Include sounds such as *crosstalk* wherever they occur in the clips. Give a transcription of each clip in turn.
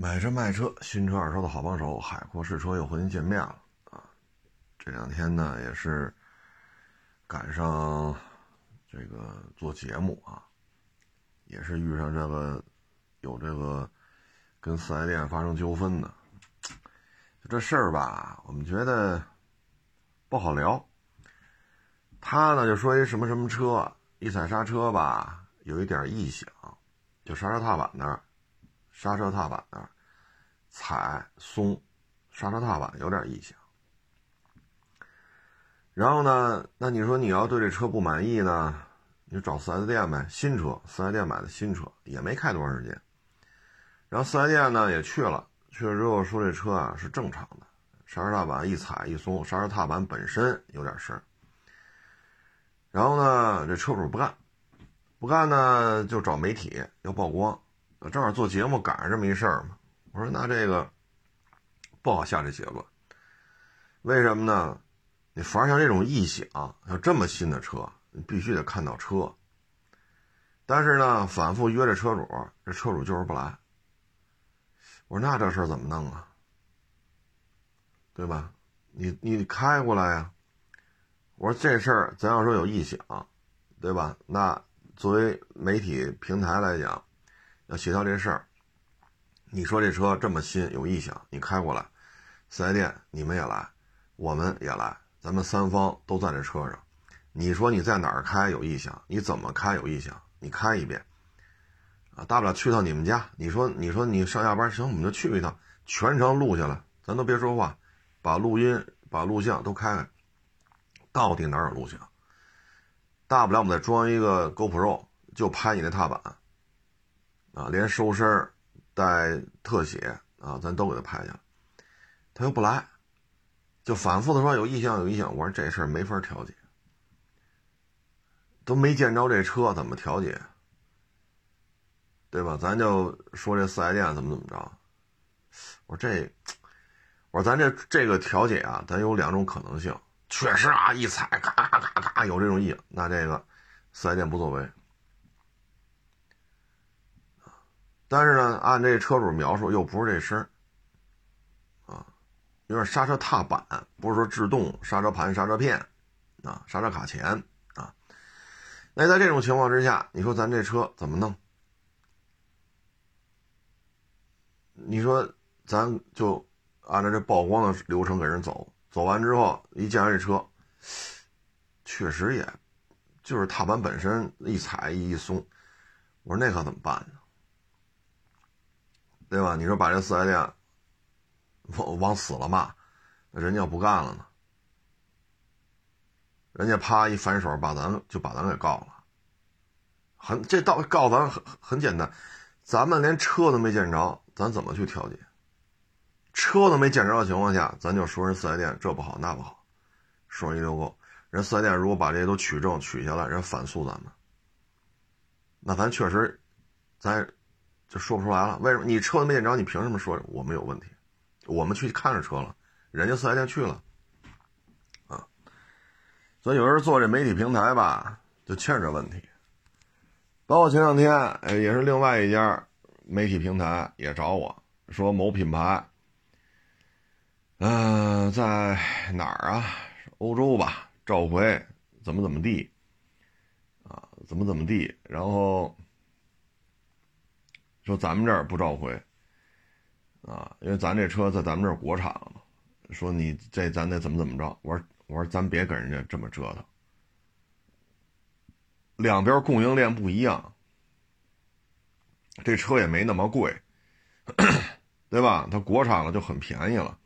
买车卖车，新车二手的好帮手，海阔试车又和您见面了啊！这两天呢，也是赶上这个做节目啊，也是遇上这个有这个跟四 S 店发生纠纷的，这事儿吧，我们觉得不好聊。他呢就说一什么什么车，一踩刹车吧，有一点异响，就刹车踏板那儿。刹车踏板那儿踩松，刹车踏板有点异响。然后呢，那你说你要对这车不满意呢，你就找四 S 店呗。新车，四 S 店买的新车也没开多长时间。然后四 S 店呢也去了，去了之后说这车啊是正常的，刹车踏板一踩一松，刹车踏板本身有点声。然后呢，这车主不干，不干呢就找媒体要曝光。我正好做节目赶上这么一事儿嘛，我说那这个不好下这结论，为什么呢？你凡像这种异响，像这么新的车，你必须得看到车。但是呢，反复约这车主，这车主就是不来。我说那这事儿怎么弄啊？对吧？你你开过来呀？我说这事儿咱要说有异响，对吧？那作为媒体平台来讲。要协调这事儿，你说这车这么新有异响，你开过来，四 S 店你们也来，我们也来，咱们三方都在这车上。你说你在哪儿开有异响，你怎么开有异响，你开一遍，啊，大不了去趟你们家。你说你说你上下班行，我们就去一趟，全程录下来，咱都别说话，把录音把录像都开开，到底哪有录像？大不了我们再装一个 GoPro，就拍你那踏板。啊，连收声带特写啊，咱都给他拍下来，他又不来，就反复的说有异响有异响。我说这事儿没法调解，都没见着这车怎么调解，对吧？咱就说这四 S 店怎么怎么着。我说这，我说咱这这个调解啊，咱有两种可能性。确实啊，一踩咔咔咔咔有这种异响，那这个四 S 店不作为。但是呢，按这车主描述，又不是这声儿，啊，因为刹车踏板不是说制动刹车盘、刹车片，啊，刹车卡钳啊。那在这种情况之下，你说咱这车怎么弄？你说咱就按照这曝光的流程给人走，走完之后一见着这车，确实也，就是踏板本身一踩一松，我说那可怎么办呢？对吧？你说把这四 S 店往往死了骂，人家要不干了呢？人家啪一反手，把咱就把咱给告了。很这道告咱很很简单，咱们连车都没见着，咱怎么去调解？车都没见着的情况下，咱就说人四 S 店这不好那不好，说一溜够。人四 S 店如果把这些都取证取下来，人反诉咱们，那咱确实，咱。就说不出来了，为什么你车都没见着，你凭什么说我们有问题？我们去看着车了，人家四 S 店去了，啊，所以有人做这媒体平台吧，就牵扯这问题。包括前两天，哎，也是另外一家媒体平台也找我说，某品牌，嗯，在哪儿啊？欧洲吧，召回怎么怎么地，啊，怎么怎么地，然后。说咱们这儿不召回，啊，因为咱这车在咱们这儿国产了。说你这咱得怎么怎么着？我说我说咱别跟人家这么折腾，两边供应链不一样，这车也没那么贵，*coughs* 对吧？它国产了就很便宜了。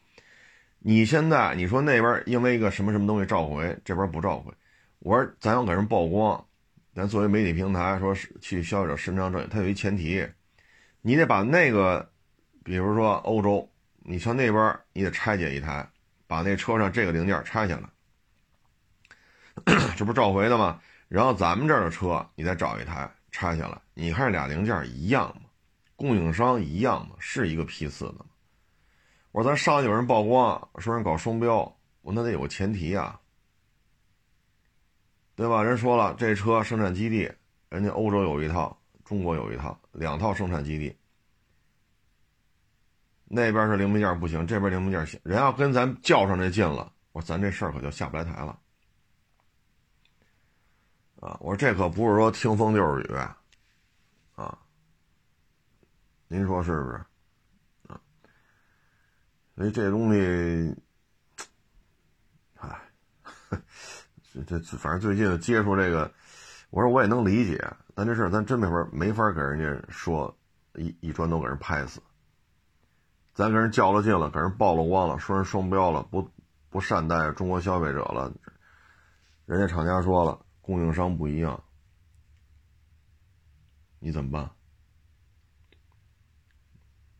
你现在你说那边因为一个什么什么东西召回，这边不召回，我说咱要给人曝光，咱作为媒体平台说是去消费者伸张正义，它有一前提。你得把那个，比如说欧洲，你上那边你得拆解一台，把那车上这个零件拆下来，*coughs* 这不召回的吗？然后咱们这儿的车，你再找一台拆下来，你看俩零件一样吗？供应商一样吗？是一个批次的吗？我说咱上有人曝光说人搞双标，我那得有个前提啊，对吧？人说了，这车生产基地，人家欧洲有一套。中国有一套，两套生产基地，那边是零部件不行，这边零部件行，人要跟咱较上这劲了，我说咱这事儿可就下不来台了。啊，我说这可不是说听风就是雨，啊，您说是不是？啊，所以这东西，哎，*laughs* 这这反正最近接触这个，我说我也能理解，但这事儿咱真没法没法给人家说一一砖头给人拍死，咱跟人较了劲了，给人曝了光了，说人双标了，不不善待中国消费者了，人家厂家说了。供应商不一样，你怎么办？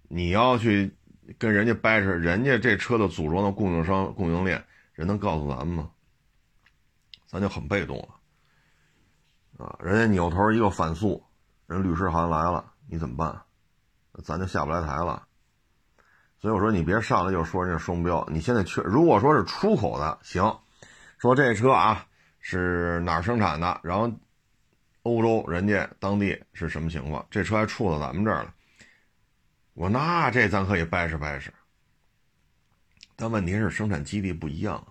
你要去跟人家掰扯，人家这车的组装的供应商供应链，人能告诉咱们吗？咱就很被动了啊！人家扭头一个反诉，人律师函来了，你怎么办？咱就下不来台了。所以我说，你别上来就说人家双标。你现在确如果说是出口的，行，说这车啊。是哪儿生产的？然后，欧洲人家当地是什么情况？这车还出到咱们这儿了。我那这咱可以掰扯掰扯。但问题是生产基地不一样，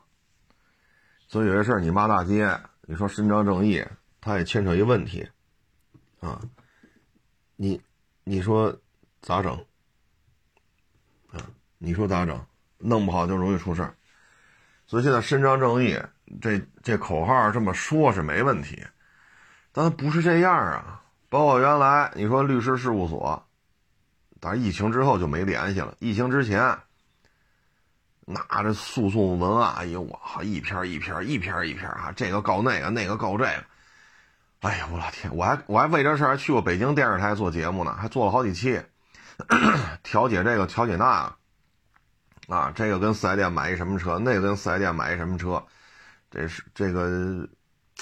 所以有些事儿你骂大街，你说伸张正义，它也牵扯一问题啊。你你说咋整？啊，你说咋整？弄不好就容易出事儿。所以现在伸张正义。这这口号这么说，是没问题，但不是这样啊。包括原来你说律师事务所，但是疫情之后就没联系了。疫情之前，那这诉讼文案，哎呦我靠，一篇一篇一篇一篇啊，这个告那个，那个告这个。哎呀，我老天，我还我还为这事还去过北京电视台做节目呢，还做了好几期，*clears throat* 调解这个调解那，啊，这个跟四 S 店买一什么车，那个跟四 S 店买一什么车。这是这个，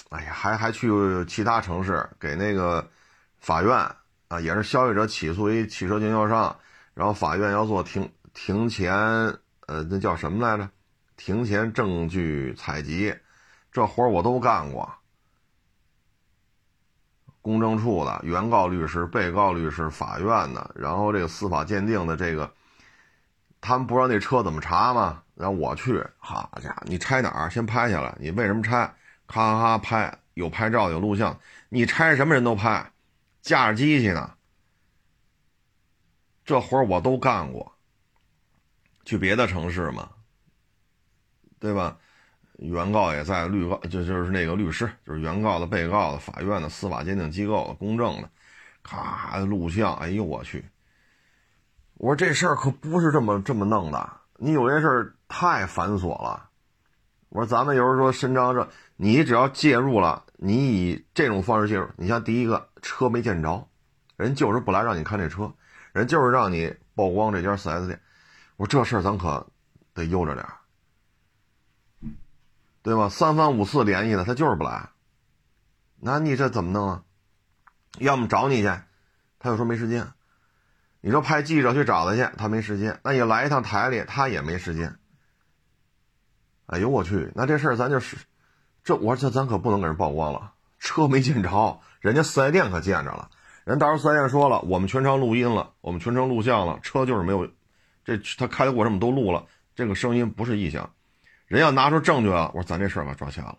哎呀，还还去其他城市给那个法院啊，也是消费者起诉一汽车经销商，然后法院要做庭庭前，呃，那叫什么来着？庭前证据采集，这活儿我都干过。公证处的、原告律师、被告律师、法院的，然后这个司法鉴定的这个，他们不知道那车怎么查吗？然后我去，好家伙，你拆哪儿？先拍下来。你为什么拆？咔咔咔拍，有拍照有录像。你拆什么人都拍，架着机器呢。这活我都干过。去别的城市嘛，对吧？原告也在，律告就就是那个律师，就是原告的、被告的、法院的、司法鉴定机构的、公证的，咔录像。哎呦我去！我说这事儿可不是这么这么弄的。你有些事儿太繁琐了，我说咱们有时候说伸张这，你只要介入了，你以这种方式介入，你像第一个车没见着，人就是不来让你看这车，人就是让你曝光这家 4S 店，我说这事儿咱可得悠着点儿对吧？三番五次联系他，他就是不来，那你这怎么弄啊？要么找你去，他又说没时间。你说派记者去找他去，他没时间；那你来一趟台里，他也没时间。哎呦我去，那这事儿咱就是，这我说这咱可不能给人曝光了。车没见着，人家四 S 店可见着了。人到时候四 S 店说了，我们全程录音了，我们全程录像了，车就是没有，这他开过程我们都录了，这个声音不是异响。人要拿出证据了，我说咱这事儿可抓瞎了。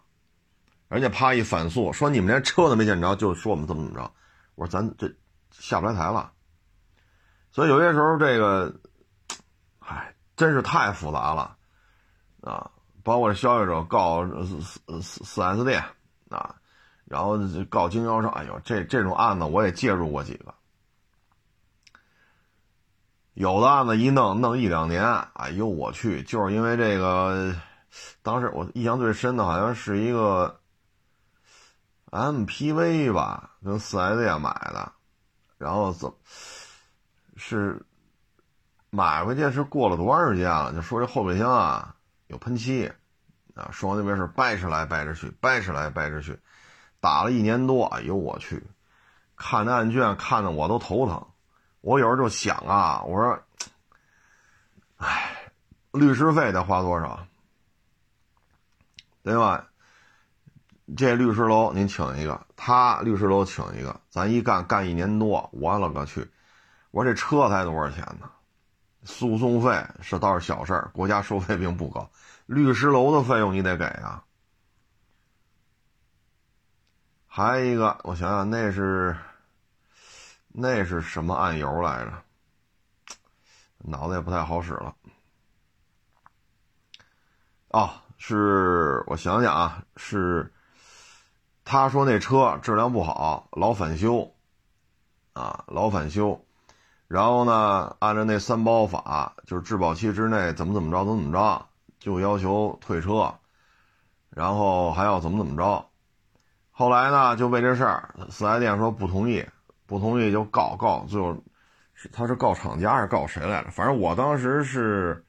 人家啪一反诉，说你们连车都没见着，就说我们怎么怎么着。我说咱这下不来台了。所以有些时候这个，唉，真是太复杂了，啊，包括消费者告四四四四 S 店啊，然后告经销商，哎呦，这这种案子我也介入过几个，有的案子一弄弄一两年，哎呦我去，就是因为这个，当时我印象最深的好像是一个 MPV 吧，跟四 S 店买的，然后怎？是买回去是过了多长时间了？就说这后备箱啊有喷漆，啊，说那边是掰扯来掰扯去，掰扯来掰扯去，打了一年多。哎呦我去，看那案卷看的我都头疼。我有时候就想啊，我说，哎，律师费得花多少？对吧？这律师楼您请一个，他律师楼请一个，咱一干干一年多，我勒个去！我这车才多少钱呢？诉讼费是倒是小事儿，国家收费并不高，律师楼的费用你得给啊。还有一个，我想想，那是那是什么案由来着？脑子也不太好使了。哦，是我想想啊，是他说那车质量不好，老返修，啊，老返修，然后呢，按照那三包法，就是质保期之内怎么怎么着，怎么怎么着，就要求退车，然后还要怎么怎么着。后来呢，就为这事儿，四 S 店说不同意，不同意就告告，最后是他是告厂家还是告谁来着？反正我当时是。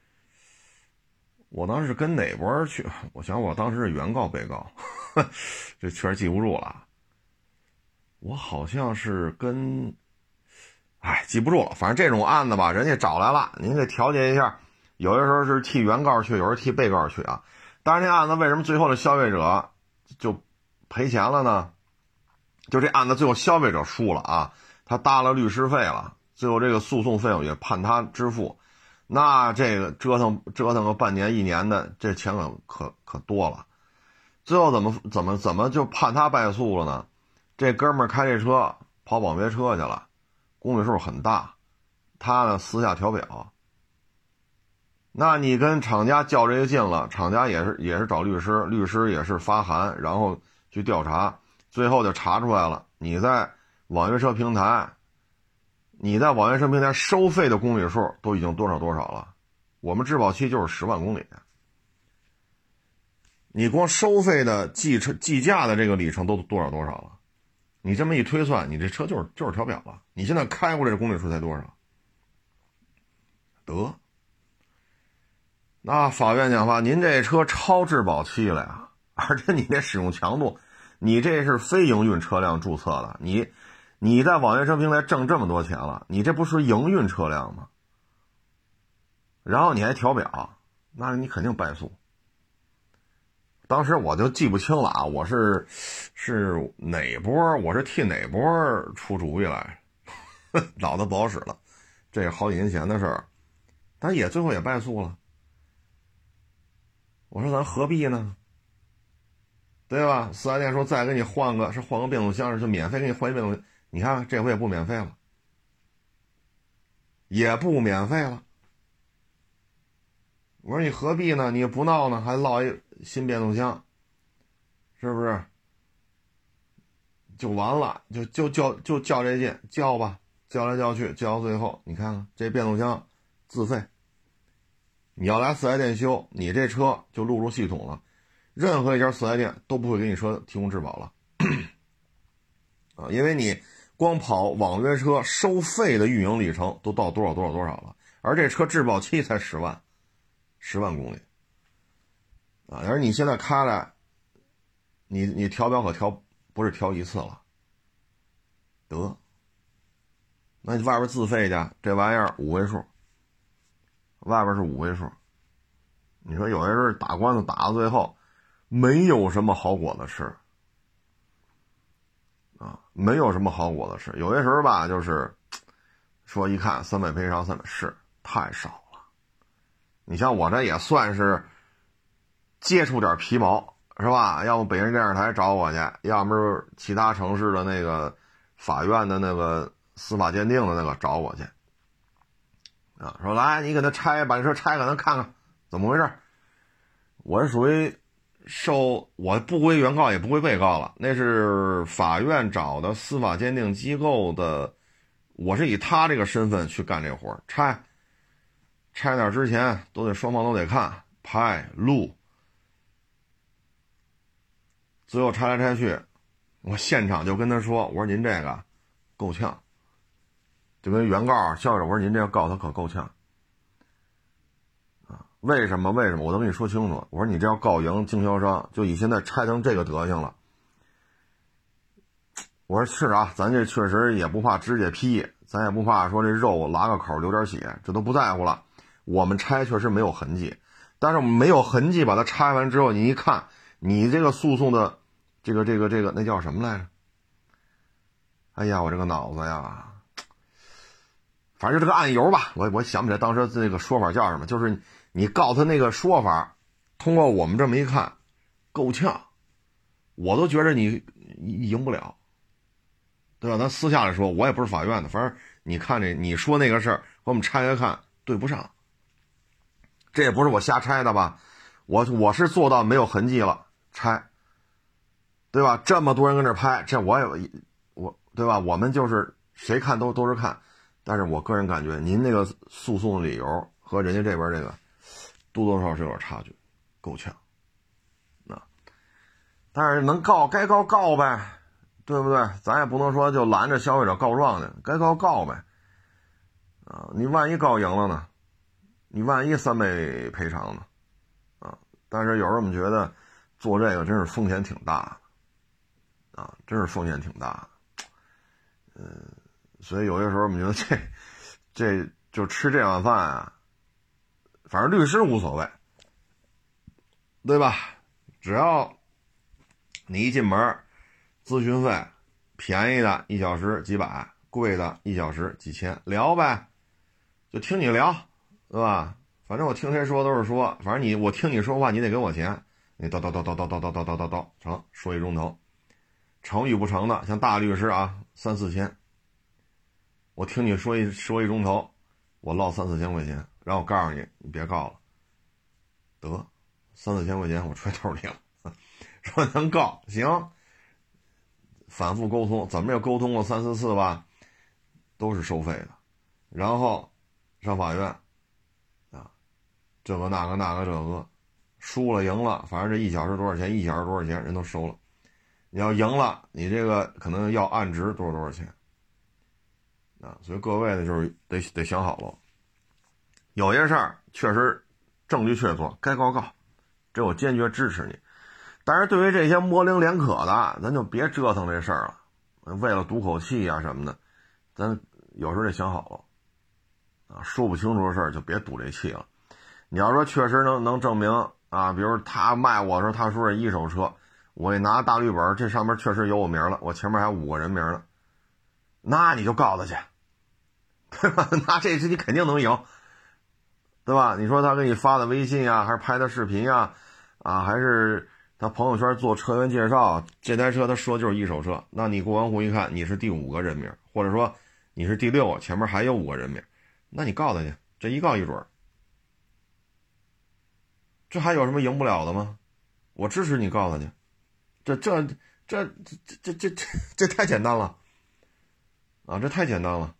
我当时跟哪波去？我想我当时是原告被告，*laughs* 这确实记不住了。我好像是跟，哎，记不住了。反正这种案子吧，人家找来了，您得调解一下。有的时候是替原告去，有时候替被告去啊。但是这案子为什么最后的消费者就赔钱了呢？就这案子最后消费者输了啊，他搭了律师费了，最后这个诉讼费用也判他支付。那这个折腾折腾个半年一年的，这钱可可可多了。最后怎么怎么怎么就判他败诉了呢？这哥们儿开这车跑网约车去了，公里数很大，他呢私下调表。那你跟厂家较这个劲了，厂家也是也是找律师，律师也是发函，然后去调查，最后就查出来了，你在网约车平台。你在网约车平台收费的公里数都已经多少多少了？我们质保期就是十万公里，你光收费的计车计价的这个里程都多少多少了？你这么一推算，你这车就是就是调表了。你现在开过来的公里数才多少？得，那法院讲话，您这车超质保期了呀，而且你这使用强度，你这是非营运车辆注册的，你。你在网约车平台挣这么多钱了，你这不是营运车辆吗？然后你还调表，那你肯定败诉。当时我就记不清了啊，我是是哪波，我是替哪波出主意来，*laughs* 脑子不好使了。这好几年前的事儿，但也最后也败诉了。我说咱何必呢？对吧？四 S 店说再给你换个，是换个变速箱，是免费给你换一变速箱。你看，这回也不免费了，也不免费了。我说你何必呢？你不闹呢，还落一新变速箱，是不是？就完了，就就叫就叫这劲，叫吧，叫来叫去，叫到最后，你看看这变速箱自费。你要来四 S 店修，你这车就录入系统了，任何一家四 S 店都不会给你车提供质保了，*coughs* 啊，因为你。光跑网约车收费的运营里程都到多少多少多少了，而这车质保期才十万，十万公里，啊！而你现在开了，你你调表可调不是调一次了，得，那你外边自费去，这玩意儿五位数，外边是五位数，你说有些人打官司打到最后，没有什么好果子吃。没有什么好果子吃。有些时候吧，就是说一看三百赔偿，三百是太少了。你像我这也算是接触点皮毛，是吧？要么北京电视台找我去，要么是其他城市的那个法院的那个司法鉴定的那个找我去。啊，说来你给他拆，把这车拆开，咱看看怎么回事。我是属于。受我不归原告也不归被告了，那是法院找的司法鉴定机构的，我是以他这个身份去干这活拆，拆点之前都得双方都得看拍录，最后拆来拆去，我现场就跟他说，我说您这个够呛，就跟原告笑着我说您这个告他可够呛。为什么？为什么？我都跟你说清楚。我说你这要告赢经销商，就以现在拆成这个德行了。我说是啊，咱这确实也不怕指甲劈，咱也不怕说这肉拉个口流点血，这都不在乎了。我们拆确实没有痕迹，但是我们没有痕迹把它拆完之后，你一看，你这个诉讼的这个这个这个那叫什么来着？哎呀，我这个脑子呀！反正这个案由吧，我我想不起来当时这个说法叫什么，就是你告他那个说法，通过我们这么一看，够呛，我都觉得你赢不了，对吧？咱私下里说，我也不是法院的，反正你看这你说那个事儿我们拆开看对不上，这也不是我瞎拆的吧？我我是做到没有痕迹了拆，对吧？这么多人跟这拍，这我也我对吧？我们就是谁看都都是看。但是我个人感觉，您那个诉讼的理由和人家这边这个多多少少是有点差距，够呛。那但是能告该告告呗，对不对？咱也不能说就拦着消费者告状去，该告告呗。啊，你万一告赢了呢？你万一三倍赔偿呢？啊，但是有时候我们觉得做这个真是风险挺大的，啊，真是风险挺大的，嗯。所以有些时候我们觉得这，这就吃这碗饭啊，反正律师无所谓，对吧？只要你一进门，咨询费便宜的一小时几百，贵的一小时几千，聊呗，就听你聊，对吧？反正我听谁说都是说，反正你我听你说话，你得给我钱，你叨叨叨叨叨叨叨叨叨叨叨，成说一钟头，成与不成的，像大律师啊，三四千。我听你说一说一钟头，我落三四千块钱，然后我告诉你，你别告了，得三四千块钱我揣兜里了。*laughs* 说能告行，反复沟通，怎么也沟通过三四次吧，都是收费的。然后上法院啊，这个那个那个这个，输了赢了，反正这一小时多少钱，一小时多少钱，人都收了。你要赢了，你这个可能要按值多少多少钱。啊，所以各位呢，就是得得想好了。有些事儿确实证据确凿，该告告，这我坚决支持你。但是对于这些模棱两可的，咱就别折腾这事儿了。为了赌口气啊什么的，咱有时候得想好了。啊，说不清楚的事儿就别赌这气了。你要说确实能能证明啊，比如他卖我的时候，他说是一手车，我一拿大绿本，这上面确实有我名了，我前面还有五个人名呢，那你就告他去。对 *laughs* 吧？那这次你肯定能赢，对吧？你说他给你发的微信呀，还是拍的视频呀，啊，还是他朋友圈做车源介绍？这台车他说就是一手车，那你过完户一看，你是第五个人名，或者说你是第六，前面还有五个人名，那你告他去，这一告一准这还有什么赢不了的吗？我支持你告他去，这这这这这这这这太简单了，啊，这太简单了。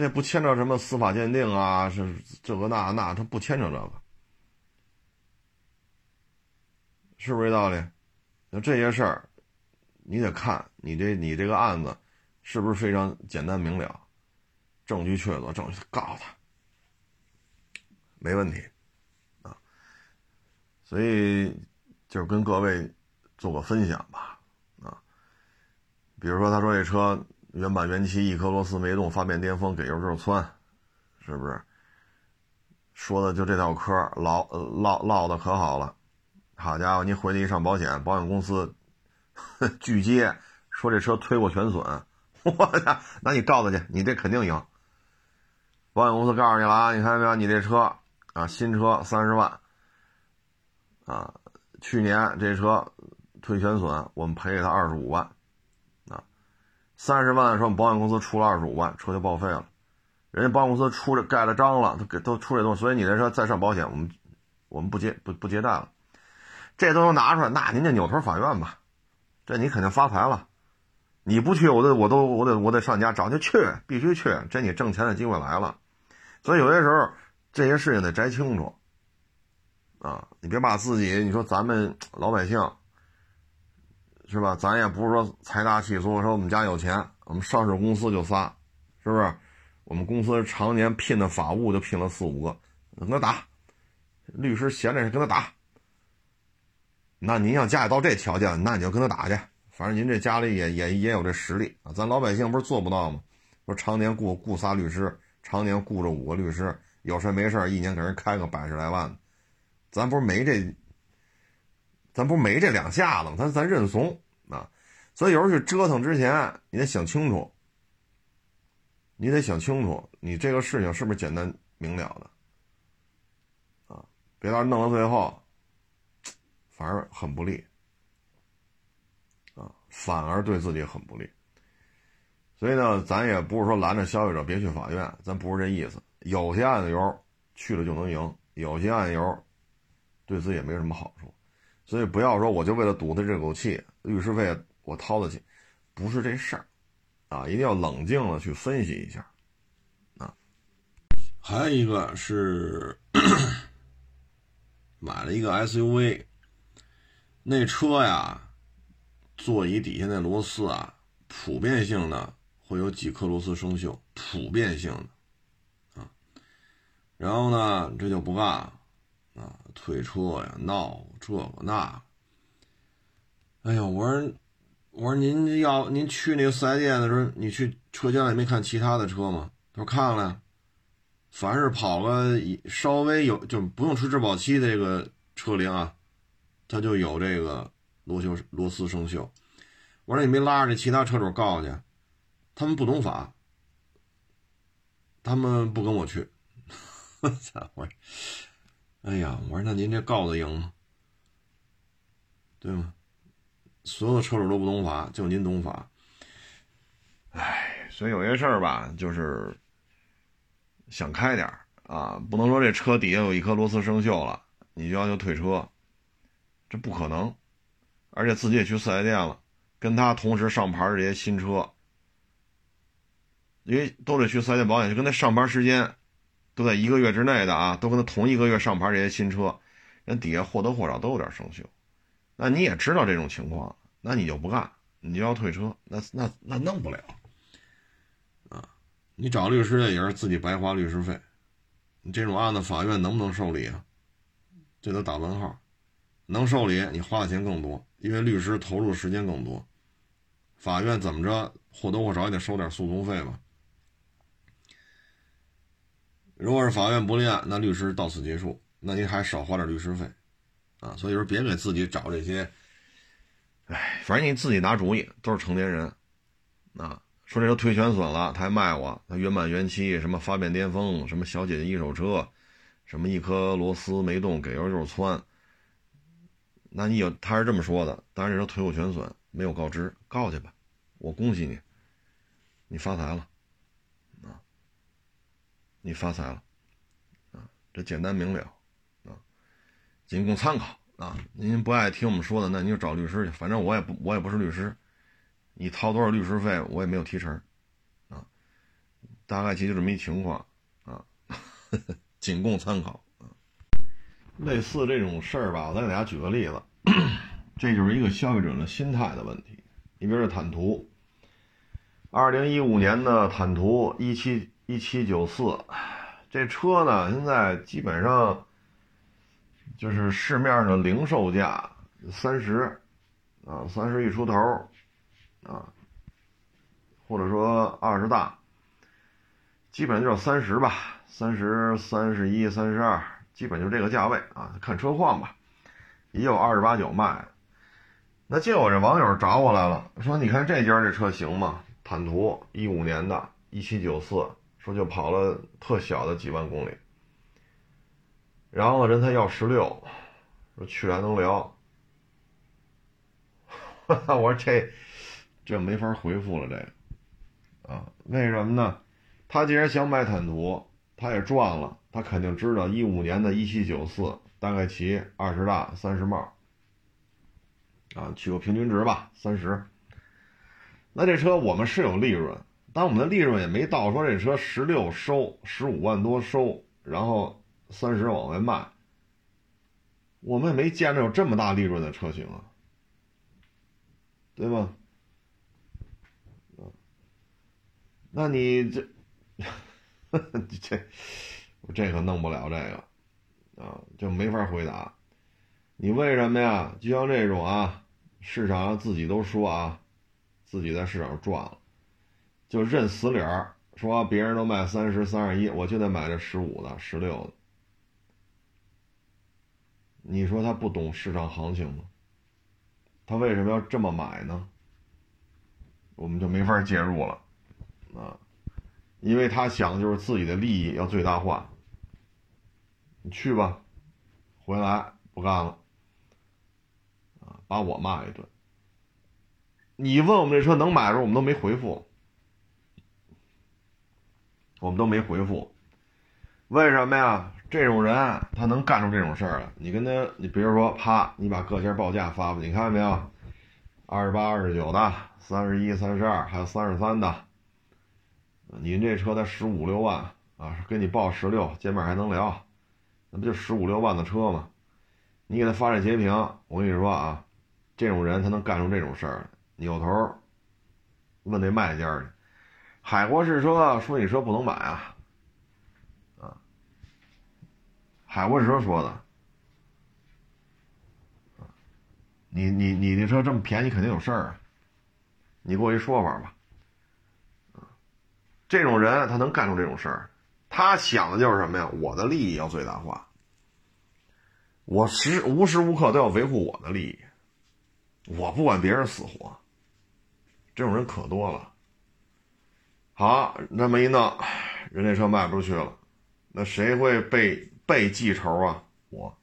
这不牵扯什么司法鉴定啊，是这个那那，他不牵扯这个，是不是这道理？那这些事儿，你得看你这你这个案子是不是非常简单明了，证据确凿，证据告诉他，没问题啊。所以就跟各位做个分享吧，啊，比如说他说这车。原版原漆，一颗螺丝没动，发变巅峰，给油就是窜，是不是？说的就这套嗑，唠唠唠的可好了。好家伙，你回去一上保险，保险公司 *laughs* 拒接，说这车推过全损。*laughs* 我操，那你告他去，你这肯定赢。保险公司告诉你了啊，你看见没有？你这车啊，新车三十万啊，去年这车推全损，我们赔给他二十五万。三十万的时候，保险公司出了二十五万，车就报废了。人家保险公司出这盖了章了，都给都出这东西，所以你这车再上保险，我们我们不接不不接待了。这都能拿出来，那您就扭头法院吧。这你肯定发财了。你不去，我都我都我得我得上家找，就去，必须去。这你挣钱的机会来了。所以有些时候这些事情得摘清楚啊，你别把自己，你说咱们老百姓。是吧？咱也不是说财大气粗，说我们家有钱，我们上市公司就仨，是不是？我们公司常年聘的法务就聘了四五个，跟他打，律师闲着跟他打。那您要家里到这条件，那你就跟他打去。反正您这家里也也也有这实力啊。咱老百姓不是做不到吗？说常年雇雇仨律师，常年雇着五个律师，有事没事一年给人开个百十来万，咱不是没这。咱不没这两下子？咱咱认怂啊！所以有时候去折腾之前，你得想清楚你得想清楚，你这个事情是不是简单明了的啊？别到弄到最后，反而很不利啊，反而对自己很不利。所以呢，咱也不是说拦着消费者别去法院，咱不是这意思。有些案由去了就能赢，有些案由对自己也没什么好处。所以不要说我就为了堵他这口气，律师费我掏得起，不是这事儿啊！一定要冷静的去分析一下啊。还有一个是买了一个 SUV，那车呀，座椅底下那螺丝啊，普遍性的。会有几颗螺丝生锈，普遍性的啊，然后呢，这就不干了啊，退车呀，闹这个那。哎呀，我说，我说您要您去那个四 S 店的时候，你去车间里没看其他的车吗？他说看了，凡是跑个稍微有就不用出质保期这个车龄啊，它就有这个螺锈螺丝生锈。我说你没拉着那其他车主告去？他们不懂法，他们不跟我去。*laughs* 我操！哎呀，我说那您这告得赢吗？对吗？所有的车主都不懂法，就您懂法。哎，所以有些事儿吧，就是想开点儿啊，不能说这车底下有一颗螺丝生锈了，你就要求退车，这不可能。而且自己也去四 S 店了，跟他同时上牌这些新车。因为都得去四 S 店保养，就跟他上班时间都在一个月之内的啊，都跟他同一个月上牌这些新车，人底下或多或少都有点生锈。那你也知道这种情况，那你就不干，你就要退车，那那那弄不了啊！你找律师也是自己白花律师费，你这种案子法院能不能受理啊？这都打问号。能受理，你花的钱更多，因为律师投入时间更多。法院怎么着，或多或少也得收点诉讼费吧。如果是法院不立案，那律师到此结束，那您还少花点律师费，啊，所以说别给自己找这些，哎，反正你自己拿主意，都是成年人，啊，说这车推全损了，他还卖我，他原版原漆，什么发变巅峰，什么小姐姐一手车，什么一颗螺丝没动，给油就是窜，那你有他是这么说的，当然这车推过全损，没有告知，告去吧，我恭喜你，你发财了。你发财了，啊，这简单明了，啊，仅供参考啊。您不爱听我们说的，那您就找律师去。反正我也不，我也不是律师，你掏多少律师费，我也没有提成，啊，大概其就这么一情况，啊，*laughs* 仅供参考啊。类似这种事儿吧，我再给大家举个例子，*coughs* 这就是一个消费者的心态的问题。你比如说坦途，二零一五年的坦途一七。一七九四，这车呢，现在基本上就是市面上的零售价三十，啊，三十一出头，啊，或者说二十大，基本上就是三十吧，三十三十一、三十二，基本就这个价位啊，看车况吧，也有二十八九卖。那就有这网友找我来了，说你看这家这车行吗？坦途一五年的，一七九四。说就跑了特小的几万公里，然后呢，人他要十六，说去还能聊，*laughs* 我说这这没法回复了，这个啊，为什么呢？他既然想买坦途，他也赚了，他肯定知道一五年的一七九四大概骑二十大三十帽，啊，取个平均值吧，三十。那这车我们是有利润。但我们的利润也没到，说这车十六收十五万多收，然后三十往外卖，我们也没见着有这么大利润的车型啊，对吧？那你这，*laughs* 这，我这可弄不了这个，啊，就没法回答。你为什么呀？就像这种啊，市场上自己都说啊，自己在市场上赚了。就认死理儿，说别人都卖三十三十一，我就得买这十五的、十六的。你说他不懂市场行情吗？他为什么要这么买呢？我们就没法介入了，啊，因为他想的就是自己的利益要最大化。你去吧，回来不干了，啊，把我骂一顿。你问我们这车能买的时候，我们都没回复，我们都没回复。为什么呀？这种人他能干出这种事儿来。你跟他，你比如说，啪，你把各家报价发过去，你看见没有？二十八、二十九的，三十一、三十二，还有三十三的。您这车才十五六万啊，给你报十六，见面还能聊，那不就十五六万的车吗？你给他发这截屏，我跟你说啊，这种人他能干出这种事儿，扭头问那卖家去，海国试车说你车不能买啊，啊，海国试车说的，你你你那车这么便宜，肯定有事儿啊，你给我一说法吧。这种人他能干出这种事儿，他想的就是什么呀？我的利益要最大化，我时无时无刻都要维护我的利益，我不管别人死活。这种人可多了。好，那么一弄，人这车卖不出去了，那谁会被被记仇啊？我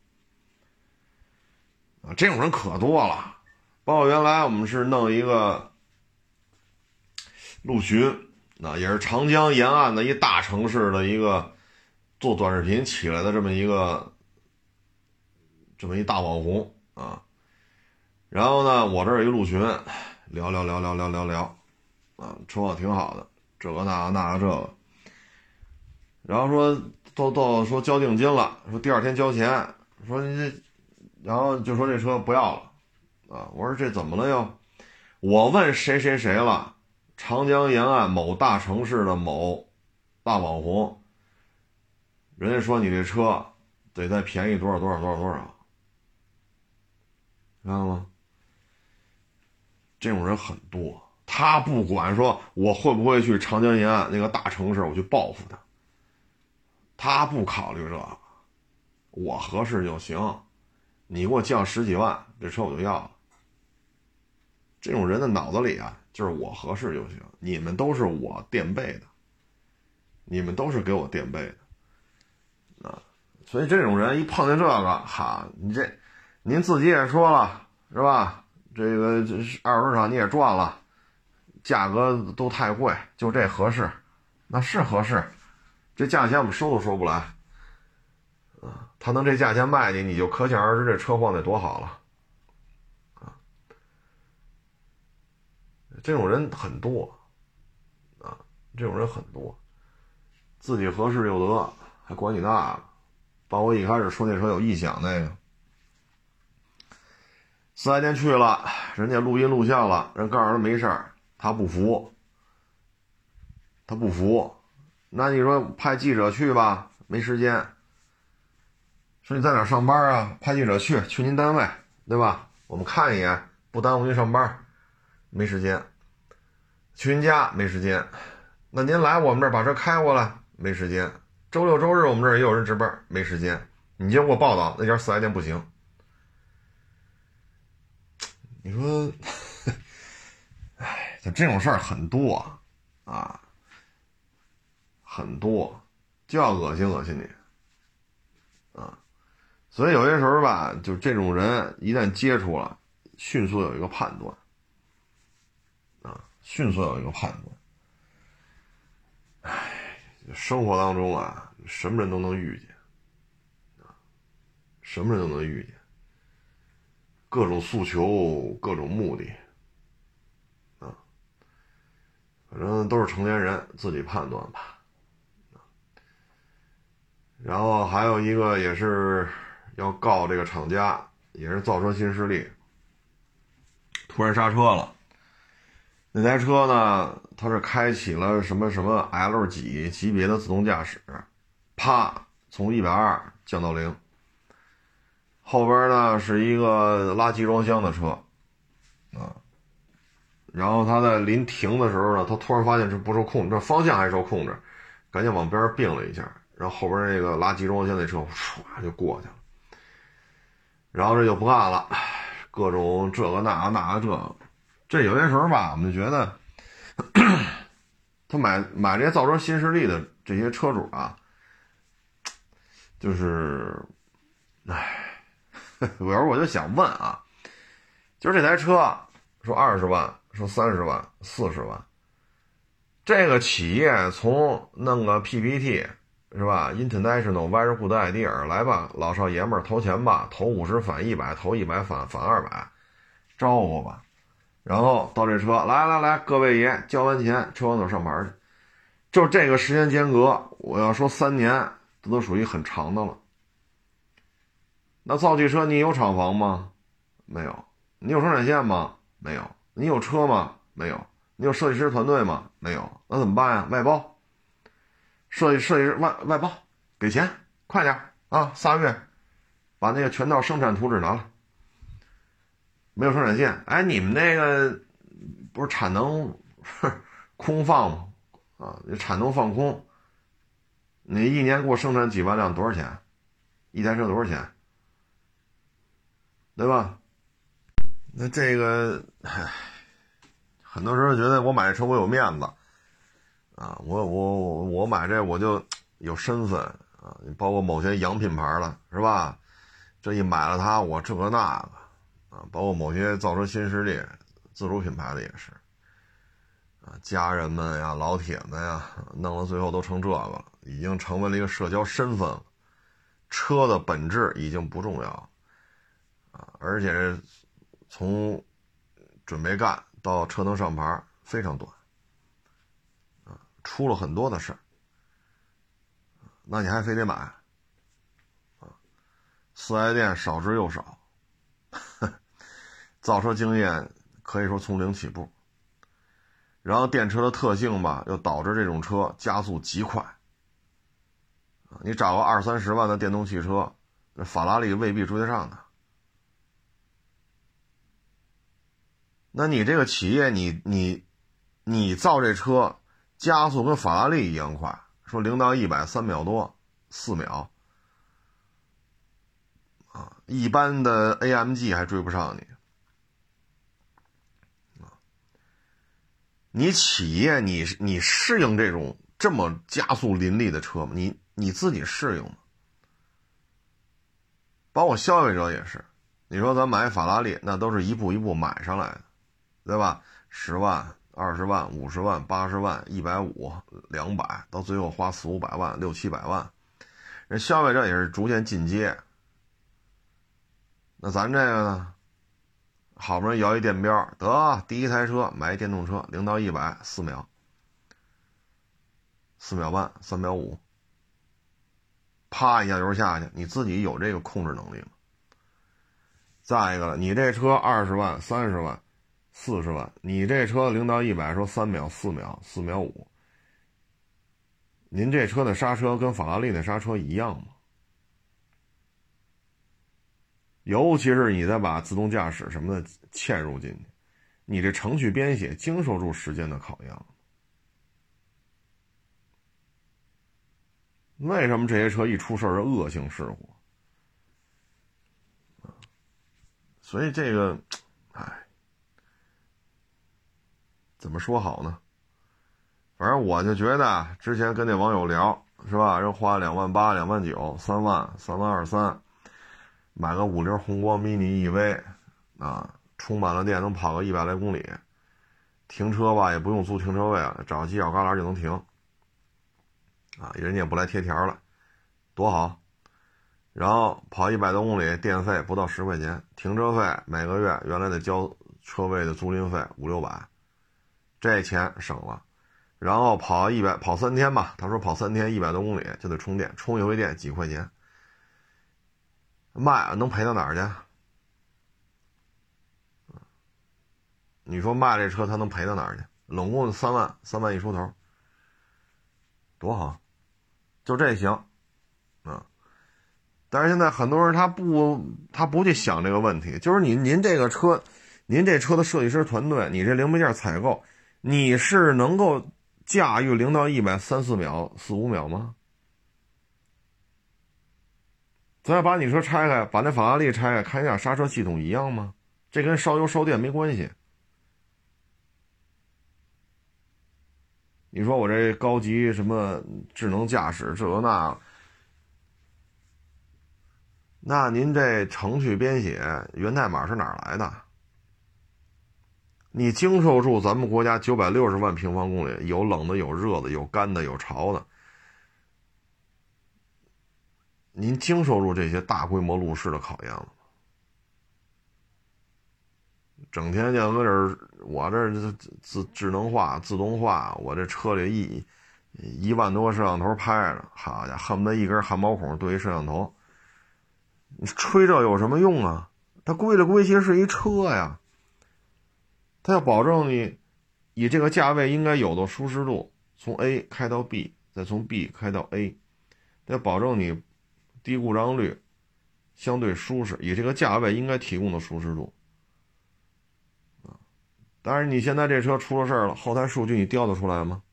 啊，这种人可多了。包括原来我们是弄一个陆巡。那也是长江沿岸的一大城市的一个做短视频起来的这么一个这么一大网红啊，然后呢，我这儿一陆巡，聊聊聊聊聊聊聊，啊，车况挺好的，这个那个那个这个，然后说都都说交定金了，说第二天交钱，说你这，然后就说这车不要了，啊，我说这怎么了又？我问谁谁谁了？长江沿岸某大城市的某大网红，人家说你这车得再便宜多少多少多少多少，知道吗？这种人很多，他不管说我会不会去长江沿岸那个大城市，我去报复他，他不考虑这，我合适就行，你给我降十几万，这车我就要了。这种人的脑子里啊。就是我合适就行，你们都是我垫背的，你们都是给我垫背的，啊，所以这种人一碰见这个，哈，你这，您自己也说了是吧？这个这二手市场你也赚了，价格都太贵，就这合适，那是合适，这价钱我们收都收不来，啊，他能这价钱卖你，你就可想而知这车况得多好了。啊。这种人很多，啊，这种人很多，自己合适就得，还管你那。包括一开始说那车有异响那个，四 S 店去了，人家录音录像了，人告诉他没事儿，他不服，他不服，那你说派记者去吧，没时间。说你在哪上班啊？派记者去，去您单位，对吧？我们看一眼，不耽误您上班。没时间，去您家没时间，那您来我们这儿把车开过来没时间。周六周日我们这儿也有人值班，没时间。你就给我报道那家四 S 店不行。你说，这种事儿很多啊，很多，就要恶心恶心你啊。所以有些时候吧，就这种人一旦接触了，迅速有一个判断。啊迅速有一个判断。唉，生活当中啊，什么人都能遇见，啊，什么人都能遇见，各种诉求，各种目的，啊，反正都是成年人自己判断吧。然后还有一个也是要告这个厂家，也是造车新势力，突然刹车了。那台车呢？它是开启了什么什么 L 几级别的自动驾驶，啪，从一百二降到零。后边呢是一个拉集装箱的车，啊，然后他在临停的时候呢，他突然发现这不受控制，这方向还受控制，赶紧往边并了一下，然后后边那个拉集装箱那车唰就过去了，然后这就不干了，各种这个那个那个这个。这有些时候吧，我们就觉得，*clears throat* 他买买这些造车新势力的这些车主啊，就是，唉，*laughs* 有时候我就想问啊，就是这台车说二十万，说三十万，四十万，这个企业从弄个 PPT 是吧？International Very Good Idea，来吧，老少爷们儿投钱吧，投五十返一百，投一百返返二百，招呼吧。然后到这车，来来来，各位爷，交完钱，车往哪上牌去？就这个时间间隔，我要说三年，这都属于很长的了。那造汽车，你有厂房吗？没有。你有生产线吗？没有。你有车吗？没有。你有设计师团队吗？没有。那怎么办呀？外包。设计设计师外外包，给钱，快点啊！仨月，把那个全套生产图纸拿来。没有生产线，哎，你们那个不是产能空放吗？啊，产能放空，你一年给我生产几万辆，多少钱？一台车多少钱？对吧？那这个，唉，很多时候觉得我买这车我有面子啊，我我我我买这我就有身份啊，包括某些洋品牌的，是吧？这一买了它，我这个那个。啊，包括某些造车新势力、自主品牌的也是，啊，家人们呀、老铁们呀，弄到最后都成这个了，已经成为了一个社交身份了。车的本质已经不重要，啊，而且从准备干到车能上牌非常短，啊，出了很多的事儿，那你还非得买，啊，四 S 店少之又少。*laughs* 造车经验可以说从零起步，然后电车的特性吧，又导致这种车加速极快。你找个二三十万的电动汽车，那法拉利未必追得上的。那你这个企业，你你你造这车加速跟法拉利一样快，说零到一百三秒多，四秒，啊，一般的 AMG 还追不上你。你企业，你你适应这种这么加速林立的车吗？你你自己适应吗？包括消费者也是，你说咱买法拉利，那都是一步一步买上来的，对吧？十万、二十万、五十万、八十万、一百五、两百，到最后花四五百万、六七百万，人消费者也是逐渐进阶。那咱这个呢？好不容易摇一电标，得第一台车买一电动车，零到一百四秒，四秒半，三秒五，啪一下油下去，你自己有这个控制能力吗？再一个，你这车二十万、三十万、四十万，你这车零到一百说三秒、四秒、四秒五，您这车的刹车跟法拉利的刹车一样吗？尤其是你再把自动驾驶什么的嵌入进去，你这程序编写经受住时间的考验。为什么这些车一出事是恶性事故？所以这个，哎，怎么说好呢？反正我就觉得，之前跟那网友聊，是吧？人花两万八、两万九、三万、三万二三。买个五菱宏光 mini EV，啊，充满了电能跑个一百来公里，停车吧也不用租停车位了，找犄角旮旯就能停，啊，人家也不来贴条了，多好。然后跑一百多公里，电费不到十块钱，停车费每个月原来得交车位的租赁费五六百，这钱省了。然后跑一百跑三天吧，他说跑三天一百多公里就得充电，充一回电几块钱。卖能赔到哪儿去？你说卖这车他能赔到哪儿去？拢共三万，三万一出头，多好，就这行，啊！但是现在很多人他不他不去想这个问题，就是您您这个车，您这车的设计师团队，你这零部件采购，你是能够驾驭零到一百三四秒、四五秒吗？咱要把你车拆开，把那法拉利拆开，看一下刹车系统一样吗？这跟烧油烧电没关系。你说我这高级什么智能驾驶这那，那您这程序编写源代码是哪来的？你经受住咱们国家九百六十万平方公里，有冷的，有热的，有干的，有潮的。您经受住这些大规模路试的考验了吗？整天就搁这儿，我这自智能化、自动化，我这车里一一万多摄像头拍着，好家伙，恨不得一根汗毛孔对一摄像头。你吹这有什么用啊？它归了归其是一车呀，它要保证你以这个价位应该有的舒适度，从 A 开到 B，再从 B 开到 A，要保证你。低故障率，相对舒适，以这个价位应该提供的舒适度，啊，但是你现在这车出了事了，后台数据你调得出来吗？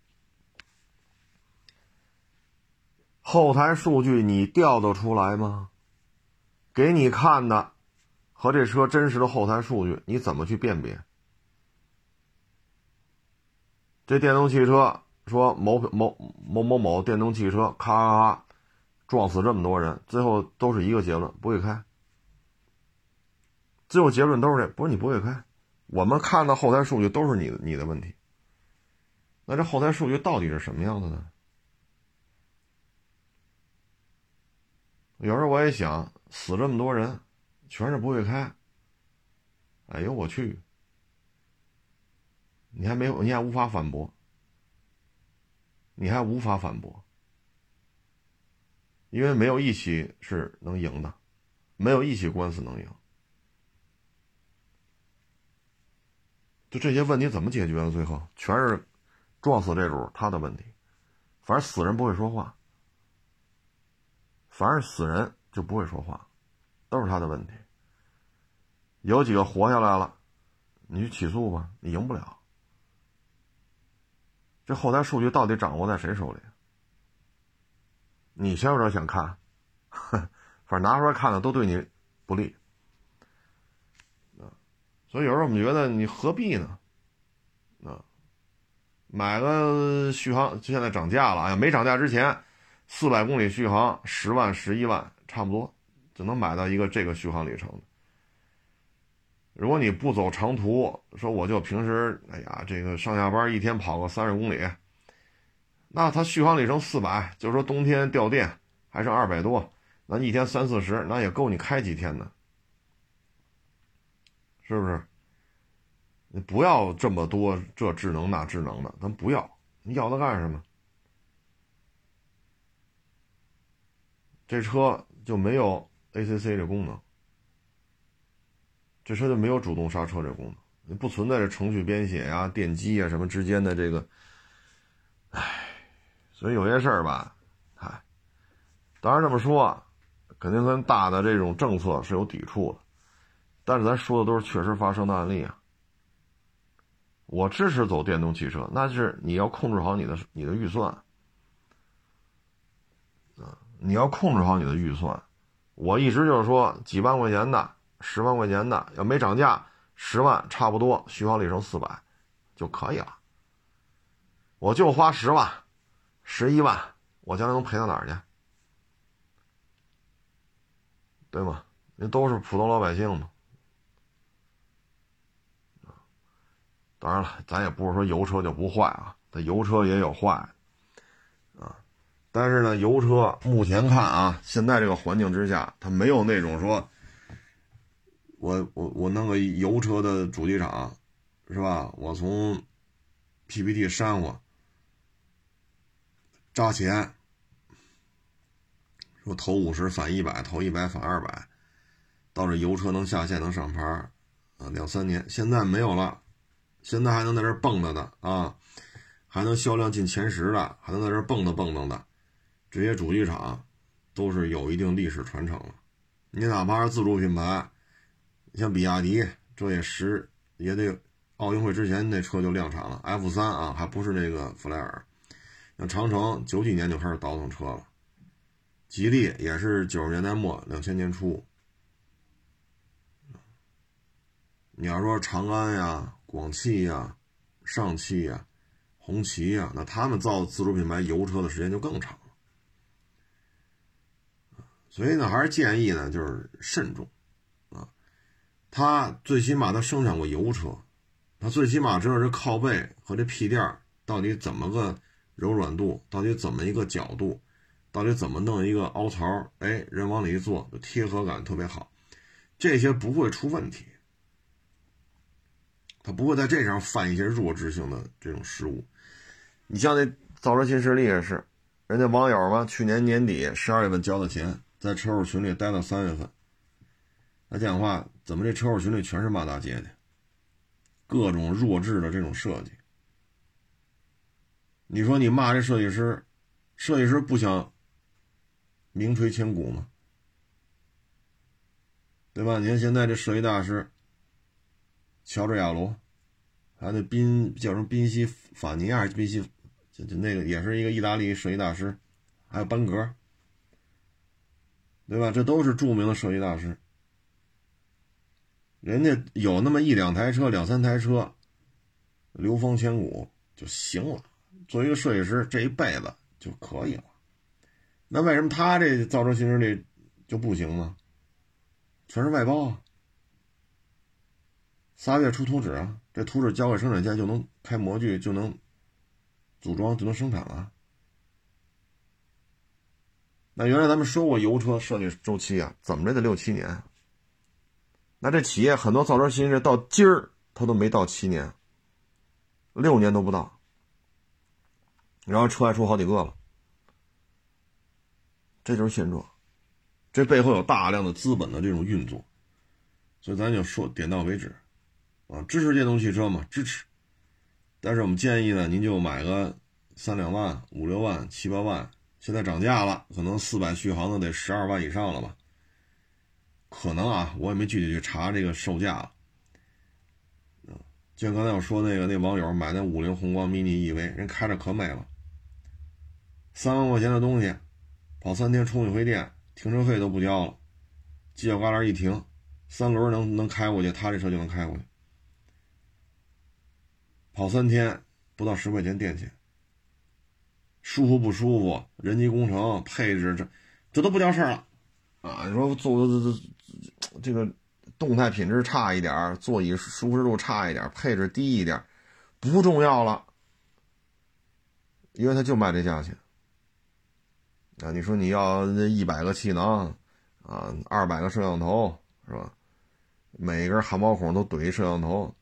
后台数据你调得出来吗？给你看的和这车真实的后台数据，你怎么去辨别？这电动汽车说某某某某某电动汽车，咔咔咔。撞死这么多人，最后都是一个结论：不会开。最后结论都是这，不是你不会开。我们看到后台数据都是你的你的问题。那这后台数据到底是什么样的呢？有时候我也想，死这么多人，全是不会开。哎呦我去！你还没有，你还无法反驳，你还无法反驳。因为没有一起是能赢的，没有一起官司能赢。就这些问题怎么解决的？最后全是撞死这主他的问题。反正死人不会说话，凡是死人就不会说话，都是他的问题。有几个活下来了，你去起诉吧，你赢不了。这后台数据到底掌握在谁手里？你先有点想看，*laughs* 哼反正拿出来看的都对你不利，啊，所以有时候我们觉得你何必呢？啊，买个续航，就现在涨价了，哎呀，没涨价之前，四百公里续航十万十一万差不多就能买到一个这个续航里程如果你不走长途，说我就平时，哎呀，这个上下班一天跑个三十公里。那它续航里程四百，就是说冬天掉电还剩二百多，那一天三四十，那也够你开几天的，是不是？你不要这么多这智能那智能的，咱不要，你要它干什么？这车就没有 ACC 这功能，这车就没有主动刹车这功能，你不存在这程序编写呀、电机啊什么之间的这个，唉。所以有些事儿吧，唉，当然这么说，肯定跟大的这种政策是有抵触的，但是咱说的都是确实发生的案例啊。我支持走电动汽车，那是你要控制好你的你的预算，啊，你要控制好你的预算。我一直就是说，几万块钱的、十万块钱的，要没涨价，十万差不多，续航里程四百就可以了。我就花十万。十一万，我将来能赔到哪儿去？对吗？人都是普通老百姓嘛。当然了，咱也不是说油车就不坏啊，这油车也有坏，啊，但是呢，油车目前看啊，现在这个环境之下，它没有那种说，我我我弄个油车的主机厂，是吧？我从 PPT 删我。扎钱，说投五十返一百，投一百返二百，到这油车能下线能上牌啊，两三年，现在没有了，现在还能在这蹦跶的啊，还能销量进前十的，还能在这蹦跶蹦跶的，这些主机厂都是有一定历史传承了。你哪怕是自主品牌，像比亚迪，这也十也得奥运会之前那车就量产了，F 三啊，还不是那个弗莱尔。像长城九几年就开始倒腾车了，吉利也是九十年代末两千年初。你要说长安呀、广汽呀、上汽呀、红旗呀，那他们造自主品牌油车的时间就更长了。所以呢，还是建议呢，就是慎重。他最起码他生产过油车，他最起码知道这靠背和这屁垫到底怎么个柔软度，到底怎么一个角度，到底怎么弄一个凹槽，哎，人往里一坐，贴合感特别好，这些不会出问题。他不会在这上犯一些弱智性的这种失误。你像那造车新势力也是，人家网友嘛，去年年底十二月份交的钱。在车友群里待到三月份，他讲话怎么这车友群里全是骂大街的，各种弱智的这种设计。你说你骂这设计师，设计师不想名垂千古吗？对吧？你看现在这设计大师乔治亚罗，还有那宾叫什么宾夕法尼亚，宾夕就就那个也是一个意大利设计大师，还有班格。对吧？这都是著名的设计大师，人家有那么一两台车、两三台车，流芳千古就行了。作为一个设计师，这一辈子就可以了。那为什么他这造车新势力就不行呢？全是外包啊，仨月出图纸啊，这图纸交给生产线就能开模具，就能组装，就能生产了。那原来咱们说过油车设计周期啊，怎么着得六七年。那这企业很多造车新势力到今儿他都没到七年，六年都不到，然后车还出好几个了，这就是现状。这背后有大量的资本的这种运作，所以咱就说点到为止，啊，支持电动汽车嘛，支持。但是我们建议呢，您就买个三两万、五六万、七八万。现在涨价了，可能四百续航的得十二万以上了吧？可能啊，我也没具体去查这个售价。就刚才我说那个那网友买那五菱宏光 mini EV，人开着可美了，三万块钱的东西，跑三天充一回电，停车费都不交了，犄角旮旯一停，三轮能能开过去，他这车就能开过去，跑三天不到十块钱电钱。舒服不舒服？人机工程配置这，这都不叫事儿了，啊！你说坐这个动态品质差一点，座椅舒适度差一点，配置低一点，不重要了，因为他就卖这价钱。啊，你说你要那一百个气囊，啊，二百个摄像头，是吧？每根汗毛孔都怼一摄像头，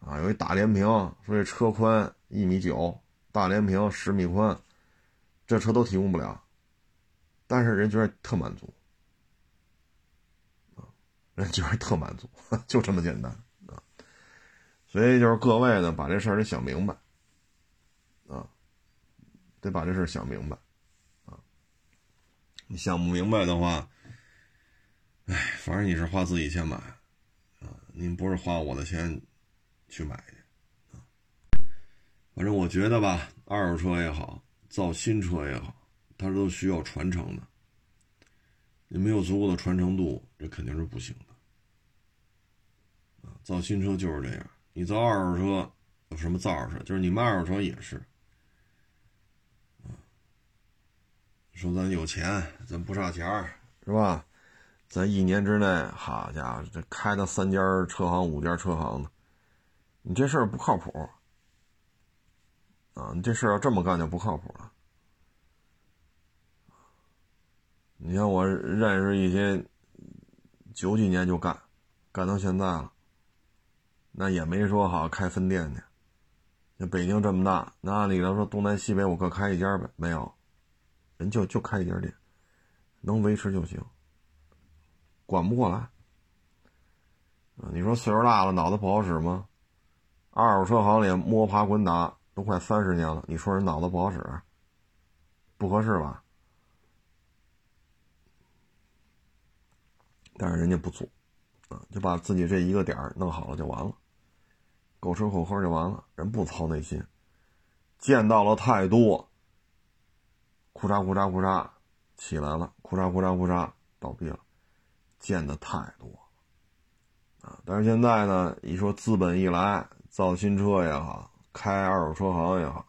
啊，有一大连屏，说这车宽一米九。大连屏十米宽，这车都提供不了，但是人觉得特满足，人觉得特满足，*laughs* 就这么简单啊。所以就是各位呢，把这事儿得想明白，啊，得把这事儿想明白，啊，你想不明白的话，哎，反正你是花自己钱买，啊，您不是花我的钱去买去。反正我觉得吧，二手车也好，造新车也好，它都需要传承的。你没有足够的传承度，这肯定是不行的。啊，造新车就是这样。你造二手车有什么造二手车？就是你卖二手车也是。啊，说咱有钱，咱不差钱，是吧？咱一年之内，好家伙，这开到三家车行、五家车行的，你这事儿不靠谱。啊，你这事要这么干就不靠谱了。你像我认识一些九几年就干，干到现在了，那也没说好开分店去。那北京这么大，那按理来说东南西北我各开一家呗，没有，人就就开一家店，能维持就行，管不过来。你说岁数大了，脑子不好使吗？二手车行里摸爬滚打。都快三十年了，你说人脑子不好使，不合适吧？但是人家不做，啊，就把自己这一个点弄好了就完了，狗吃狗喝就完了，人不操那心，见到了太多，库嚓库嚓库嚓起来了，库嚓库嚓库嚓倒闭了，见的太多，啊！但是现在呢，一说资本一来，造新车也好。开二手车行也好，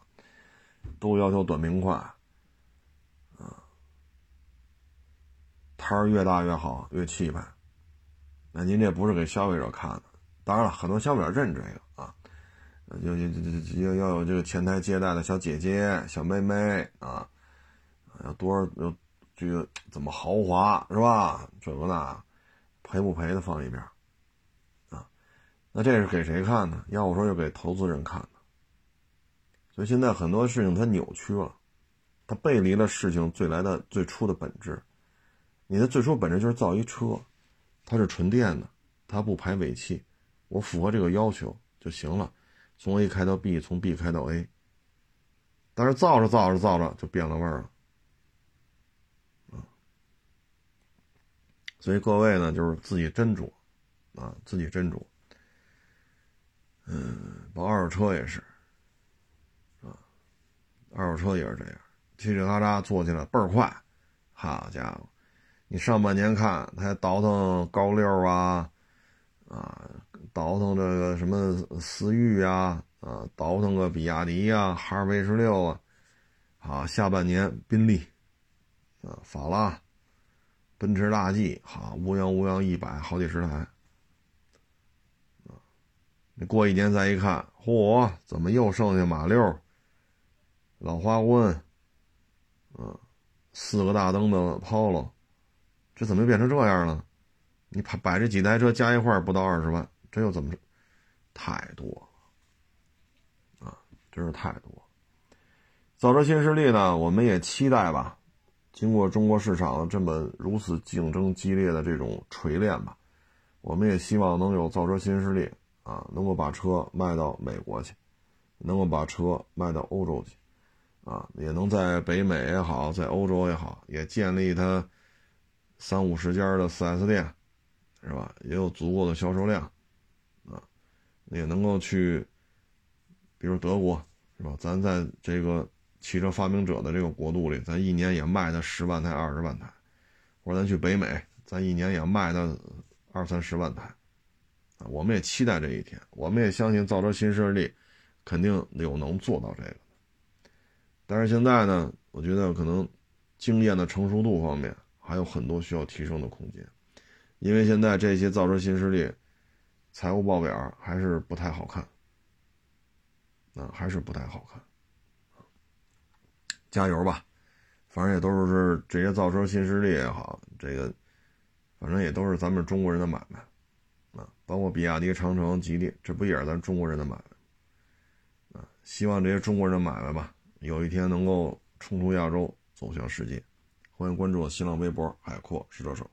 都要求短平快，摊儿越大越好，越气派。那您这不是给消费者看的，当然了，很多消费者认这个啊，要要要要有这个前台接待的小姐姐、小妹妹啊，要多少有这个怎么豪华是吧？这个那赔不赔的放一边啊。那这是给谁看呢？要我说，就给投资人看的。所以现在很多事情它扭曲了，它背离了事情最来的最初的本质。你的最初本质就是造一车，它是纯电的，它不排尾气，我符合这个要求就行了。从 A 开到 B，从 B 开到 A。但是造着造着造着就变了味儿了，啊所以各位呢，就是自己斟酌，啊，自己斟酌。嗯，包二手车也是，啊，二手车也是这样，嘁哩喀喳做起来倍儿快，好家伙，你上半年看他还倒腾高六啊，啊，倒腾这个什么思域啊，啊，倒腾个比亚迪呀，哈弗 H 六啊，好，下半年宾利，啊，法拉，奔驰大 G，好，乌泱乌泱一百好几十台。你过一年再一看，嚯，怎么又剩下马六、老花冠，嗯，四个大灯的 Polo，这怎么变成这样了？你摆摆这几台车加一块不到二十万，这又怎么？太多了，啊，真是太多。造车新势力呢，我们也期待吧。经过中国市场这么如此竞争激烈的这种锤炼吧，我们也希望能有造车新势力。啊，能够把车卖到美国去，能够把车卖到欧洲去，啊，也能在北美也好，在欧洲也好，也建立它三五十家的 4S 店，是吧？也有足够的销售量，啊，也能够去，比如德国，是吧？咱在这个汽车发明者的这个国度里，咱一年也卖它十万台、二十万台，或者咱去北美，咱一年也卖它二三十万台。啊，我们也期待这一天，我们也相信造车新势力肯定有能做到这个。但是现在呢，我觉得可能经验的成熟度方面还有很多需要提升的空间，因为现在这些造车新势力财务报表还是不太好看，啊，还是不太好看。加油吧，反正也都是这些造车新势力也好，这个反正也都是咱们中国人的买卖。啊，包括比亚迪、长城、吉利，这不也是咱中国人的买卖？啊，希望这些中国人的买卖吧，有一天能够冲出亚洲，走向世界。欢迎关注我新浪微博“海阔试车手”。